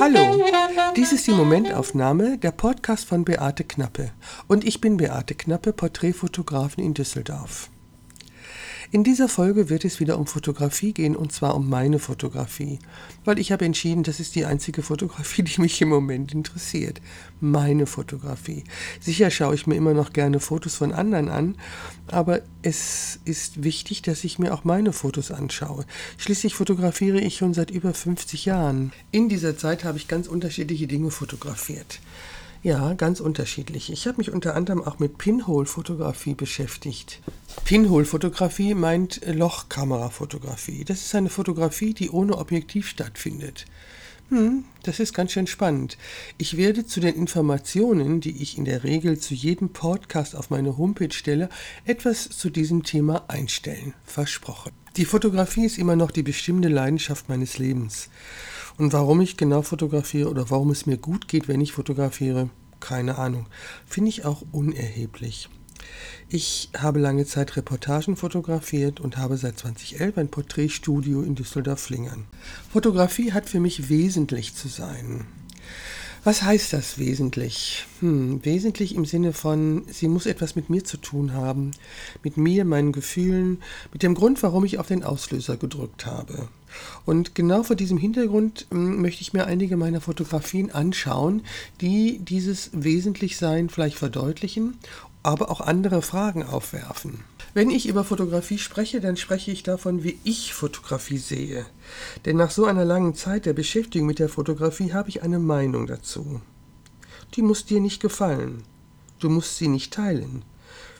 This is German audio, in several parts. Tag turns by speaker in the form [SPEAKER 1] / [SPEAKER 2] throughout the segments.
[SPEAKER 1] Hallo, dies ist die Momentaufnahme, der Podcast von Beate Knappe. Und ich bin Beate Knappe, Porträtfotografin in Düsseldorf. In dieser Folge wird es wieder um Fotografie gehen und zwar um meine Fotografie, weil ich habe entschieden, das ist die einzige Fotografie, die mich im Moment interessiert. Meine Fotografie. Sicher schaue ich mir immer noch gerne Fotos von anderen an, aber es ist wichtig, dass ich mir auch meine Fotos anschaue. Schließlich fotografiere ich schon seit über 50 Jahren. In dieser Zeit habe ich ganz unterschiedliche Dinge fotografiert. Ja, ganz unterschiedlich. Ich habe mich unter anderem auch mit Pinhole-Fotografie beschäftigt. Pinhole-Fotografie meint Lochkamerafotografie. Das ist eine Fotografie, die ohne Objektiv stattfindet. Hm, das ist ganz schön spannend. Ich werde zu den Informationen, die ich in der Regel zu jedem Podcast auf meine Homepage stelle, etwas zu diesem Thema einstellen. Versprochen. Die Fotografie ist immer noch die bestimmte Leidenschaft meines Lebens. Und warum ich genau fotografiere oder warum es mir gut geht, wenn ich fotografiere, keine Ahnung. Finde ich auch unerheblich. Ich habe lange Zeit Reportagen fotografiert und habe seit 2011 ein Porträtstudio in Düsseldorf-Flingern. Fotografie hat für mich wesentlich zu sein. Was heißt das wesentlich? Hm, wesentlich im Sinne von, sie muss etwas mit mir zu tun haben, mit mir, meinen Gefühlen, mit dem Grund, warum ich auf den Auslöser gedrückt habe. Und genau vor diesem Hintergrund hm, möchte ich mir einige meiner Fotografien anschauen, die dieses Wesentlichsein vielleicht verdeutlichen, aber auch andere Fragen aufwerfen. Wenn ich über Fotografie spreche, dann spreche ich davon, wie ich Fotografie sehe. Denn nach so einer langen Zeit der Beschäftigung mit der Fotografie habe ich eine Meinung dazu. Die muss dir nicht gefallen. Du musst sie nicht teilen.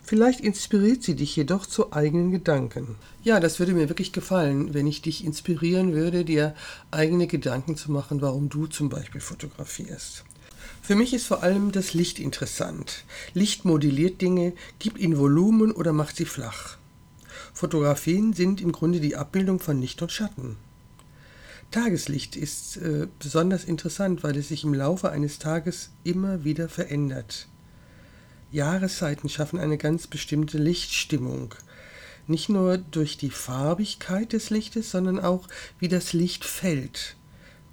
[SPEAKER 1] Vielleicht inspiriert sie dich jedoch zu eigenen Gedanken. Ja, das würde mir wirklich gefallen, wenn ich dich inspirieren würde, dir eigene Gedanken zu machen, warum du zum Beispiel fotografierst. Für mich ist vor allem das Licht interessant. Licht modelliert Dinge, gibt ihnen Volumen oder macht sie flach. Fotografien sind im Grunde die Abbildung von Licht und Schatten. Tageslicht ist äh, besonders interessant, weil es sich im Laufe eines Tages immer wieder verändert. Jahreszeiten schaffen eine ganz bestimmte Lichtstimmung. Nicht nur durch die Farbigkeit des Lichtes, sondern auch wie das Licht fällt.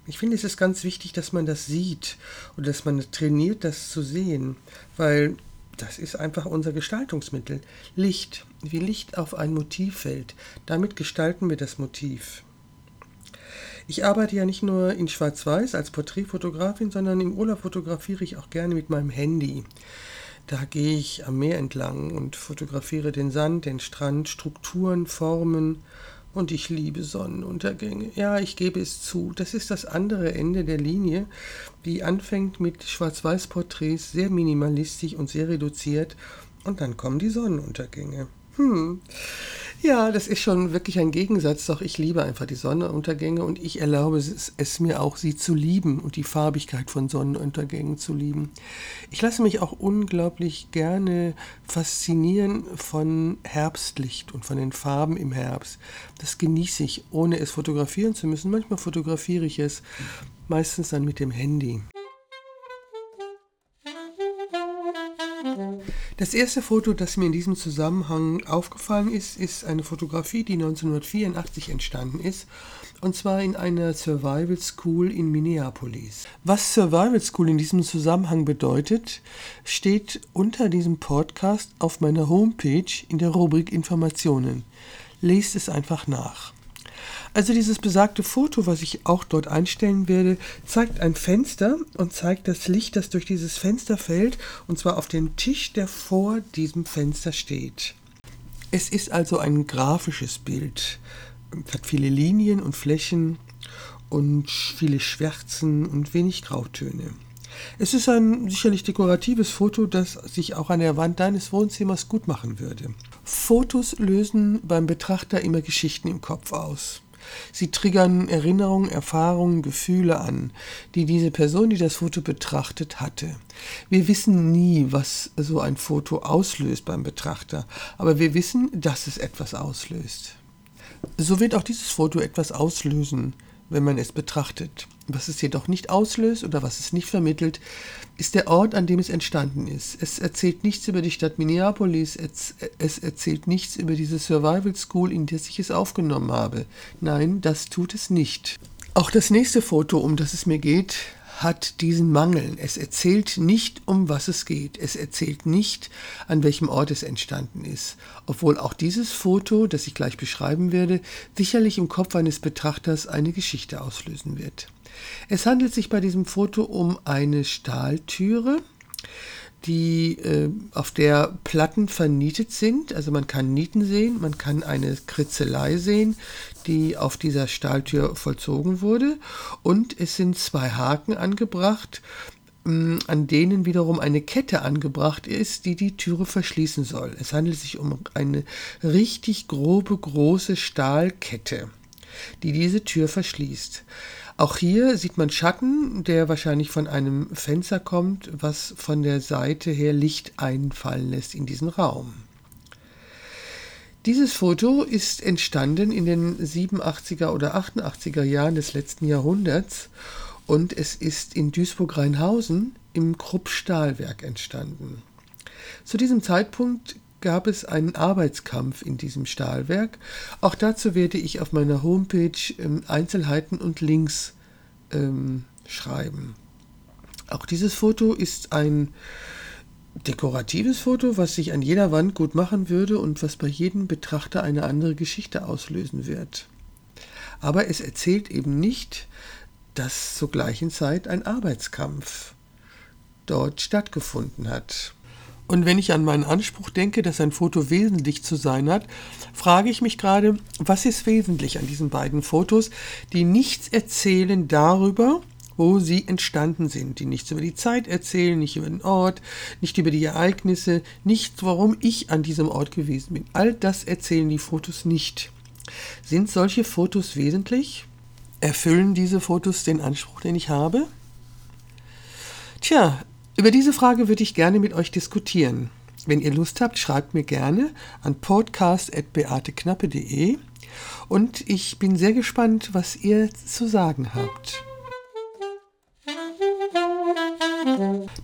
[SPEAKER 1] Ich finde, es ist ganz wichtig, dass man das sieht und dass man trainiert, das zu sehen, weil das ist einfach unser Gestaltungsmittel. Licht, wie Licht auf ein Motiv fällt. Damit gestalten wir das Motiv. Ich arbeite ja nicht nur in Schwarz-Weiß als Porträtfotografin, sondern im Urlaub fotografiere ich auch gerne mit meinem Handy. Da gehe ich am Meer entlang und fotografiere den Sand, den Strand, Strukturen, Formen und ich liebe Sonnenuntergänge. Ja, ich gebe es zu. Das ist das andere Ende der Linie, die anfängt mit Schwarz-Weiß-Porträts, sehr minimalistisch und sehr reduziert. Und dann kommen die Sonnenuntergänge. Hm. Ja, das ist schon wirklich ein Gegensatz, doch ich liebe einfach die Sonnenuntergänge und ich erlaube es, es, mir auch, sie zu lieben und die Farbigkeit von Sonnenuntergängen zu lieben. Ich lasse mich auch unglaublich gerne faszinieren von Herbstlicht und von den Farben im Herbst. Das genieße ich, ohne es fotografieren zu müssen. Manchmal fotografiere ich es, meistens dann mit dem Handy. Das erste Foto, das mir in diesem Zusammenhang aufgefallen ist, ist eine Fotografie, die 1984 entstanden ist, und zwar in einer Survival School in Minneapolis. Was Survival School in diesem Zusammenhang bedeutet, steht unter diesem Podcast auf meiner Homepage in der Rubrik Informationen. Lest es einfach nach. Also dieses besagte Foto, was ich auch dort einstellen werde, zeigt ein Fenster und zeigt das Licht, das durch dieses Fenster fällt, und zwar auf dem Tisch, der vor diesem Fenster steht. Es ist also ein grafisches Bild. Es hat viele Linien und Flächen und viele Schwärzen und wenig Grautöne. Es ist ein sicherlich dekoratives Foto, das sich auch an der Wand deines Wohnzimmers gut machen würde. Fotos lösen beim Betrachter immer Geschichten im Kopf aus. Sie triggern Erinnerungen, Erfahrungen, Gefühle an, die diese Person, die das Foto betrachtet, hatte. Wir wissen nie, was so ein Foto auslöst beim Betrachter, aber wir wissen, dass es etwas auslöst. So wird auch dieses Foto etwas auslösen wenn man es betrachtet. Was es jedoch nicht auslöst oder was es nicht vermittelt, ist der Ort, an dem es entstanden ist. Es erzählt nichts über die Stadt Minneapolis, es, erzählt nichts über diese Survival School, in der ich es aufgenommen habe. Nein, das tut es nicht. Auch das nächste Foto, um das es mir geht, hat diesen Mangel. Es erzählt nicht, um was es geht. Es erzählt nicht, an welchem Ort es entstanden ist. Obwohl auch dieses Foto, das ich gleich beschreiben werde, sicherlich im Kopf eines Betrachters eine Geschichte auslösen wird. Es handelt sich bei diesem Foto um eine Stahltüre, die, äh, auf der Platten vernietet sind. Also man kann Nieten sehen, man kann eine Kritzelei sehen, die auf dieser Stahltür vollzogen wurde. Und es sind zwei Haken angebracht, mh, an denen wiederum eine Kette angebracht ist, die die Türe verschließen soll. Es handelt sich um eine richtig grobe, große Stahlkette, die diese Tür verschließt. Auch hier sieht man Schatten, der wahrscheinlich von einem Fenster kommt, was von der Seite her Licht einfallen lässt in diesen Raum. Dieses Foto ist entstanden in den 87er oder 88er Jahren des letzten Jahrhunderts und es ist in Duisburg-Rheinhausen im Krupp-Stahlwerk entstanden. Zu diesem Zeitpunkt gab es einen Arbeitskampf in diesem Stahlwerk. Auch dazu werde ich auf meiner Homepage ähm, Einzelheiten und Links ähm, schreiben. Auch dieses Foto ist ein dekoratives Foto, was sich an jeder Wand gut machen würde und was bei jedem Betrachter eine andere Geschichte auslösen wird. Aber es erzählt eben nicht, dass zur gleichen Zeit ein Arbeitskampf dort stattgefunden hat. Und wenn ich an meinen Anspruch denke, dass ein Foto wesentlich zu sein hat, frage ich mich gerade, was ist wesentlich an diesen beiden Fotos, die nichts erzählen darüber, wo sie entstanden sind, die nichts über die Zeit erzählen, nicht über den Ort, nicht über die Ereignisse, nichts, warum ich an diesem Ort gewesen bin. All das erzählen die Fotos nicht. Sind solche Fotos wesentlich? Erfüllen diese Fotos den Anspruch, den ich habe? Tja, über diese Frage würde ich gerne mit euch diskutieren. Wenn ihr Lust habt, schreibt mir gerne an podcast.beateknappe.de und ich bin sehr gespannt, was ihr zu sagen habt.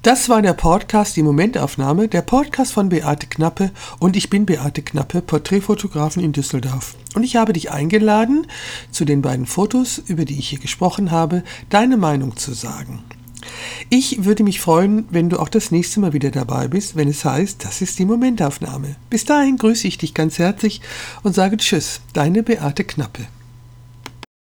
[SPEAKER 1] Das war der Podcast, die Momentaufnahme, der Podcast von Beate Knappe und ich bin Beate Knappe, Porträtfotografen in Düsseldorf. Und ich habe dich eingeladen, zu den beiden Fotos, über die ich hier gesprochen habe, deine Meinung zu sagen. Ich würde mich freuen, wenn du auch das nächste Mal wieder dabei bist, wenn es heißt, das ist die Momentaufnahme. Bis dahin grüße ich dich ganz herzlich und sage Tschüss, deine Beate Knappe.